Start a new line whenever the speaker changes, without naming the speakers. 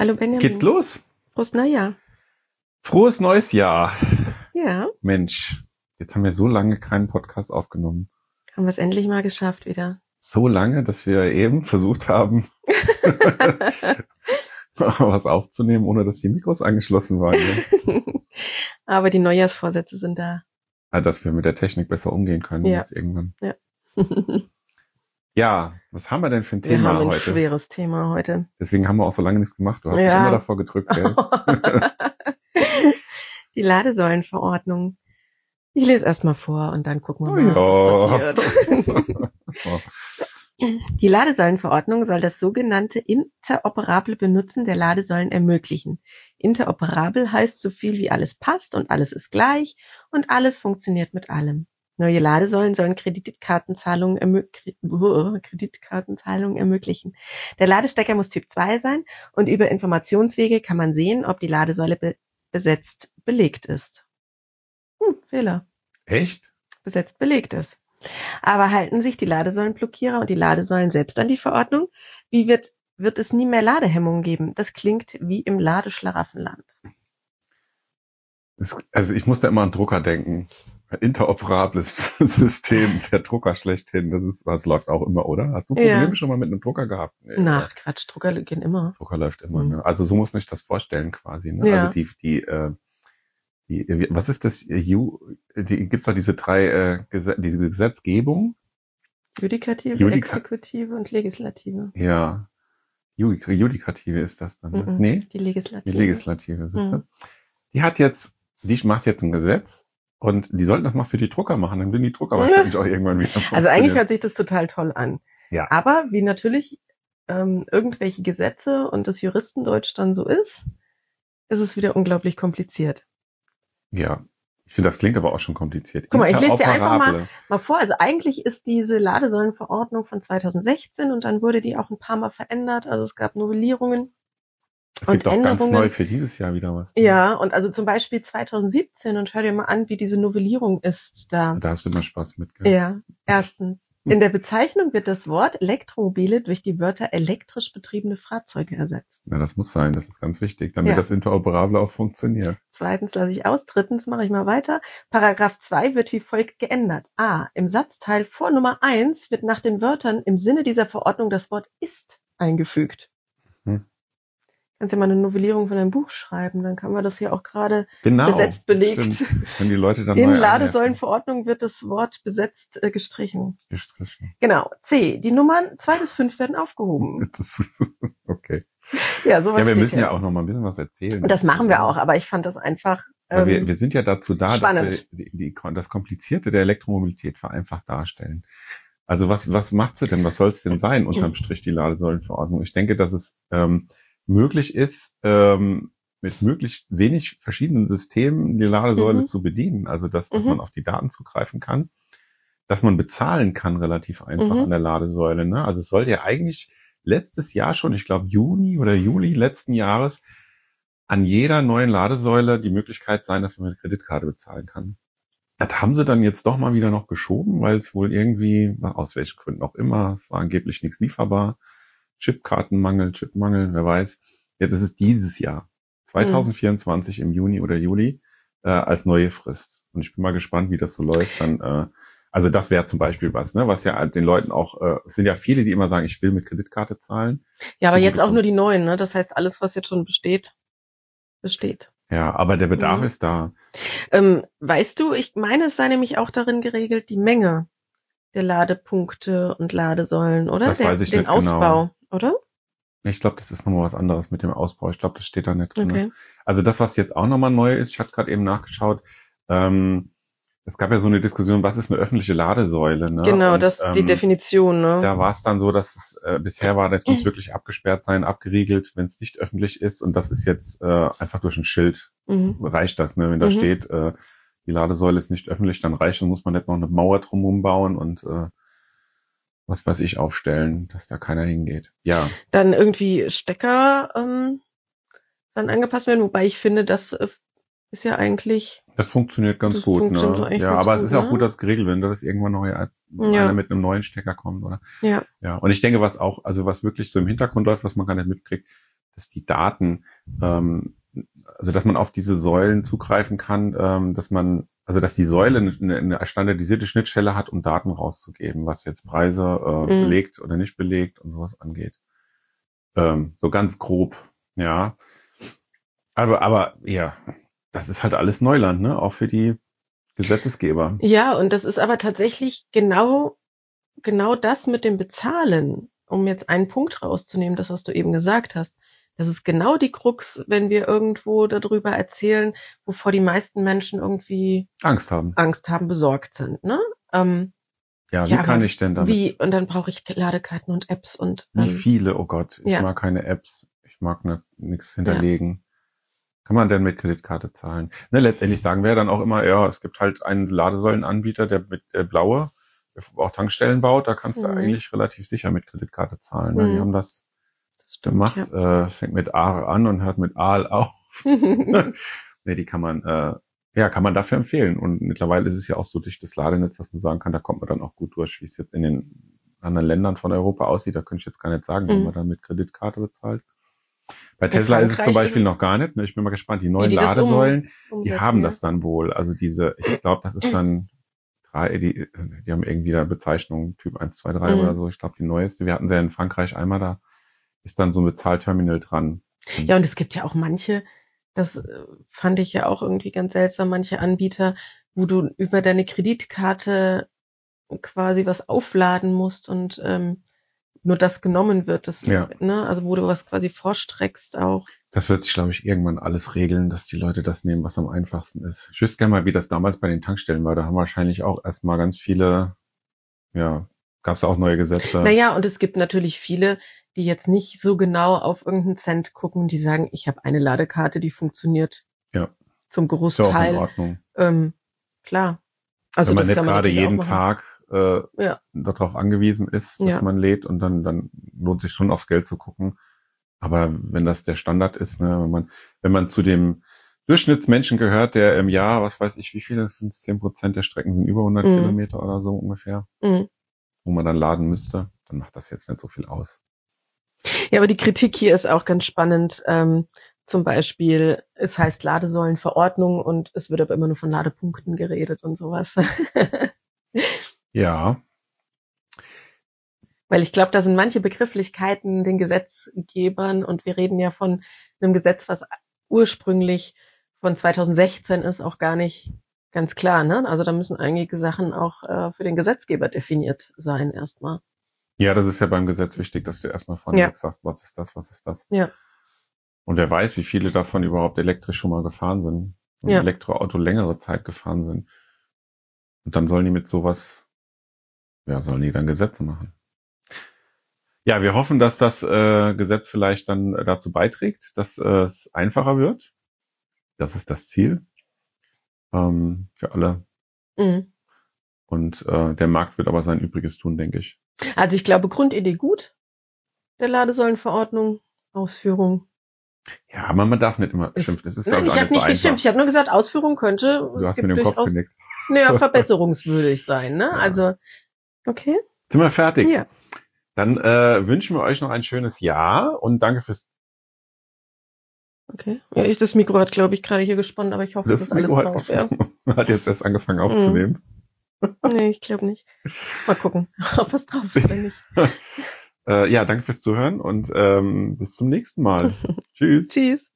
Hallo Benjamin.
Geht's los?
Prost Neujahr.
Frohes neues Jahr.
Ja,
Mensch, jetzt haben wir so lange keinen Podcast aufgenommen.
haben wir es endlich mal geschafft wieder.
So lange, dass wir eben versucht haben, was aufzunehmen, ohne dass die Mikros angeschlossen waren. Ne?
Aber die Neujahrsvorsätze sind da.
Ah, Dass wir mit der Technik besser umgehen können
Ja.
jetzt irgendwann.
Ja.
Ja, was haben wir denn für ein
Wir
Thema
haben ein
heute?
schweres Thema heute.
Deswegen haben wir auch so lange nichts gemacht. Du hast dich
Ja.
immer davor gedrückt, gell?
die Ladesäulenverordnung. Ich lese erst mal vor und dann gucken wir mal,
Oh
was passiert. Die Ladesäulenverordnung soll das sogenannte interoperable Benutzen der Ladesäulen ermöglichen. Interoperabel heißt so viel wie alles passt und alles ist gleich und alles funktioniert mit allem. Neue Ladesäulen sollen Kreditkartenzahlungen, ermö Kre- Kreditkartenzahlungen ermöglichen. Der Ladestecker muss Typ 2 sein und über Informationswege kann man sehen, ob die Ladesäule be besetzt belegt ist. Hm, Fehler
Echt?
besetzt belegt ist. Aber halten sich die Ladesäulenblockierer und die Ladesäulen selbst an die Verordnung? Wie wird, wird es nie mehr Ladehemmungen geben? Das klingt wie im Ladeschlaraffenland.
Es, also ich muss da immer an Drucker denken. Interoperables System, der Drucker schlechthin. Das ist, das läuft auch immer, oder? Hast du
Ja.
Probleme schon mal mit einem Drucker gehabt? Nee,
Na? Quatsch, Drucker gehen immer.
Drucker läuft immer,
Mhm.
ne? Also so muss man sich das vorstellen quasi, ne?
Ja.
Also die, die, äh, die, wie- was ist das? Ju, die, gibt's doch diese drei, äh, Gesetz, diese Gesetzgebung?
Judikative,
Judika-
Exekutive und Legislative.
Ja. Judik- Judikative ist das dann, ne?
Mhm.
Nee?
Die Legislative.
Die Legislative, siehst du?
Mhm.
Die hat jetzt, die macht jetzt ein Gesetz und die sollten das mal für die Drucker machen, dann würden die Drucker wahrscheinlich auch irgendwann wieder
Also eigentlich hört sich das total toll an.
Ja.
Aber wie natürlich ähm, irgendwelche Gesetze und das Juristendeutsch dann so ist, ist es wieder unglaublich kompliziert.
Ja. Ich finde, das klingt aber auch schon kompliziert.
Guck mal, ich lese dir einfach mal- mal vor. Also eigentlich ist diese Ladesäulenverordnung von 2016 und dann wurde die auch ein paar Mal verändert. Also es gab Novellierungen.
Es gibt auch ganz neu für dieses Jahr wieder was. ne?
Ja, und also zum Beispiel 2017 und hör dir mal an, wie diese Novellierung ist da.
Da hast du immer Spaß mit, gell?
Ja, erstens. In der Bezeichnung wird das Wort Elektromobile durch die Wörter elektrisch betriebene Fahrzeuge ersetzt.
Ja, das muss sein, das ist ganz wichtig, damit
Ja.
das Interoperable auch funktioniert.
Zweitens lasse ich aus. Drittens mache ich mal weiter. Paragraph 2 wird wie folgt geändert. A. Im Satzteil vor Nummer 1 wird nach den Wörtern im Sinne dieser Verordnung das Wort ist eingefügt. Kannst ja mal eine Novellierung von einem Buch schreiben, dann kann man das hier auch gerade
Genau.
besetzt belegt.
Stimmt. Wenn die Leute dann
In Ladesäulenverordnung wird das Wort besetzt äh, gestrichen.
Gestrichen.
Genau. C. Die Nummern 2 bis 5 werden aufgehoben.
Okay.
Ja, sowas
Ja, wir müssen
hier.
ja auch noch mal ein bisschen was erzählen.
Das machen wir auch, aber ich fand das einfach.
Weil wir,
ähm,
wir sind ja dazu da,
spannend.
dass wir die, die, das Komplizierte der Elektromobilität vereinfacht darstellen. Also was, was macht sie denn? Was soll es denn sein, unterm Strich, die Ladesäulenverordnung? Ich denke, dass es ähm, möglich ist, ähm, mit möglichst wenig verschiedenen Systemen die Ladesäule
Mhm.
zu bedienen. Also dass, dass
Mhm.
man auf die Daten zugreifen kann, dass man bezahlen kann relativ einfach
Mhm.
an der Ladesäule. Ne? Also es sollte ja eigentlich letztes Jahr schon, ich glaube Juni oder Juli letzten Jahres, an jeder neuen Ladesäule die Möglichkeit sein, dass man mit Kreditkarte bezahlen kann. Das haben sie dann jetzt doch mal wieder noch geschoben, weil es wohl irgendwie, aus welchen Gründen auch immer, es war angeblich nichts lieferbar. Chipkartenmangel, Chipmangel, wer weiß. Jetzt ist es dieses Jahr, 2024 im Juni oder Juli, äh, als neue Frist. Und ich bin mal gespannt, wie das so läuft. Dann, äh, also das wäre zum Beispiel was, ne, was ja den Leuten auch, äh, es sind ja viele, die immer sagen, ich will mit Kreditkarte zahlen.
ja, aber jetzt auch nur die neuen, ne? Das heißt, alles, was jetzt schon besteht, besteht.
Ja, aber der Bedarf
Mhm.
ist da.
Ähm, weißt du, ich meine, es sei nämlich auch darin geregelt, die Menge der Ladepunkte und Ladesäulen, oder?
Das
der,
weiß ich
den
nicht genau.
Oder?
Ich glaube, das ist nochmal was anderes mit dem Ausbau. Ich glaube, das steht da nicht drin.
Okay.
Also das, was jetzt auch nochmal neu ist, ich hatte gerade eben nachgeschaut, ähm, es gab ja so eine Diskussion, was ist eine öffentliche Ladesäule? Ne?
Genau,
Und,
das die
ähm,
Definition, ne?
Da war es dann so, dass es äh, bisher war, das muss wirklich abgesperrt sein, abgeriegelt, wenn es nicht öffentlich ist. Und das ist jetzt äh, einfach durch ein Schild
Mhm.
reicht das. Ne? Wenn da
Mhm.
steht, äh, die Ladesäule ist nicht öffentlich, dann reicht, dann muss man nicht noch eine Mauer drumherum bauen und äh, was weiß ich aufstellen, dass da keiner hingeht. Ja,
Dann irgendwie Stecker ähm, dann angepasst werden, wobei ich finde, das äh, ist ja eigentlich
das funktioniert ganz
Das
gut.
funktioniert
Ne? Ja, aber es
gut,
ist auch
ne?
gut, dass geregelt wird, dass irgendwann neu als
Ja.
einer mit einem neuen Stecker kommt, oder?
ja
Ja, und ich denke, was auch, also was wirklich so im Hintergrund läuft, was man gar nicht mitkriegt, dass die Daten, ähm, also dass man auf diese Säulen zugreifen kann, ähm, dass man, also dass die Säule eine, eine standardisierte Schnittstelle hat, um Daten rauszugeben, was jetzt Preise äh, mhm. belegt oder nicht belegt und sowas angeht. Ähm, so ganz grob, ja. Aber, aber ja, das ist halt alles Neuland, ne? Auch für die Gesetzesgeber.
Ja, und das ist aber tatsächlich genau, genau das mit dem Bezahlen, um jetzt einen Punkt rauszunehmen, das, was du eben gesagt hast. Das ist genau die Krux, wenn wir irgendwo darüber erzählen, wovor die meisten Menschen irgendwie
Angst haben,
Angst haben, besorgt sind. Ne? Ähm,
ja, wie ja, kann ich denn damit?
Wie? Und dann brauche ich Ladekarten und Apps und.
Ähm, wie viele? Oh Gott, ich ja. mag keine Apps. Ich mag nichts hinterlegen. Ja kann man denn mit Kreditkarte zahlen? Ne, letztendlich sagen wir dann auch immer, ja, es gibt halt einen Ladesäulenanbieter, der mit der blaue auch Tankstellen baut, da kannst mhm. du eigentlich relativ sicher mit Kreditkarte zahlen. Ne? Mhm. Die haben das, stimmt, gemacht, ja. äh, fängt mit A an und hört mit Aal auf. ne, die kann man, äh, ja, kann man dafür empfehlen. Und mittlerweile ist es ja auch so durch das Ladenetz, dass man sagen kann, da kommt man dann auch gut durch, wie es jetzt in den anderen Ländern von Europa aussieht. Da könnte ich jetzt gar nicht sagen, mhm. wenn man dann mit Kreditkarte bezahlt. Bei Tesla ist es zum Beispiel noch gar nicht. Ne? Ich bin mal gespannt. Die neuen die Ladesäulen, um, die haben ja. das dann wohl. Also diese, ich glaube, das ist dann drei, die, die haben irgendwie da Bezeichnung Typ 1, 2, 3 mhm. oder so. Ich glaube, die neueste. Wir hatten sie ja in Frankreich einmal da. Ist dann so ein Bezahlterminal dran.
Ja, und es gibt ja auch manche, das äh, fand ich ja auch irgendwie ganz seltsam, manche Anbieter, wo du über deine Kreditkarte quasi was aufladen musst und ähm, nur das genommen wird, das, ja. ne, also wo du was quasi vorstreckst auch.
Das wird sich, glaube ich, irgendwann alles regeln, dass die Leute das nehmen, was am einfachsten ist. Ich wüsste gerne mal, wie das damals bei den Tankstellen war. Da haben wahrscheinlich auch erstmal ganz viele, ja, gab es auch neue Gesetze.
Naja, und es gibt natürlich viele, die jetzt nicht so genau auf irgendeinen Cent gucken, die sagen, ich habe eine Ladekarte, die funktioniert
ja.
zum Großteil. Ist auch in
Ordnung.
Ähm, klar.
Also Wenn man nicht gerade jeden Tag äh, ja. darauf angewiesen ist, dass ja. man lädt und dann, dann lohnt sich schon aufs Geld zu gucken. Aber wenn das der Standard ist, ne, wenn man, wenn man zu dem Durchschnittsmenschen gehört, der im Jahr, was weiß ich, wie viele sind es, 10 Prozent der Strecken sind über 100 mhm. Kilometer oder so ungefähr, mhm. Wo man dann laden müsste, dann macht das jetzt nicht so viel aus.
Ja, aber die Kritik hier ist auch ganz spannend. Ähm, zum Beispiel, es heißt Ladesäulenverordnung und es wird aber immer nur von Ladepunkten geredet und sowas.
Ja.
Weil ich glaube, da sind manche Begrifflichkeiten den Gesetzgebern und wir reden ja von einem Gesetz, was ursprünglich von 2016 ist, auch gar nicht ganz klar. Ne? Also da müssen einige Sachen auch äh, für den Gesetzgeber definiert sein erstmal.
Ja, das ist ja beim Gesetz wichtig, dass du erstmal von ja. sagst, was ist das, was ist das.
Ja.
Und wer weiß, wie viele davon überhaupt elektrisch schon mal gefahren sind und ja. Elektroauto längere Zeit gefahren sind. Und dann sollen die mit sowas ja, sollen die dann Gesetze machen? Ja, wir hoffen, dass das äh, Gesetz vielleicht dann dazu beiträgt, dass äh, es einfacher wird. Das ist das Ziel ähm, für alle. Mhm. Und äh, der Markt wird aber sein Übriges tun, denke ich.
Also ich glaube, Grundidee gut, der Ladesäulenverordnung, Ausführung.
Ja, aber man darf nicht immer schimpfen. Es
ist, Nein, ich, ich habe nicht so geschimpft. Ich habe nur gesagt, Ausführung könnte.
Du hast mir den Kopf genickt.
Naja, verbesserungswürdig sein. Ne? Ja. Also Okay.
Sind wir fertig? Ja. Dann äh, wünschen wir euch noch ein schönes Jahr und danke fürs.
Okay. Ja, ich, das Mikro hat, glaube ich, gerade hier gesponnen, aber ich hoffe, das, das ist alles Mikro drauf.
Hat, ja. hat jetzt erst angefangen aufzunehmen.
Mm. Nee, ich glaube nicht. Mal gucken, ob was drauf ist oder nicht.
äh, ja, danke fürs Zuhören und ähm, bis zum nächsten Mal. Tschüss.
Tschüss.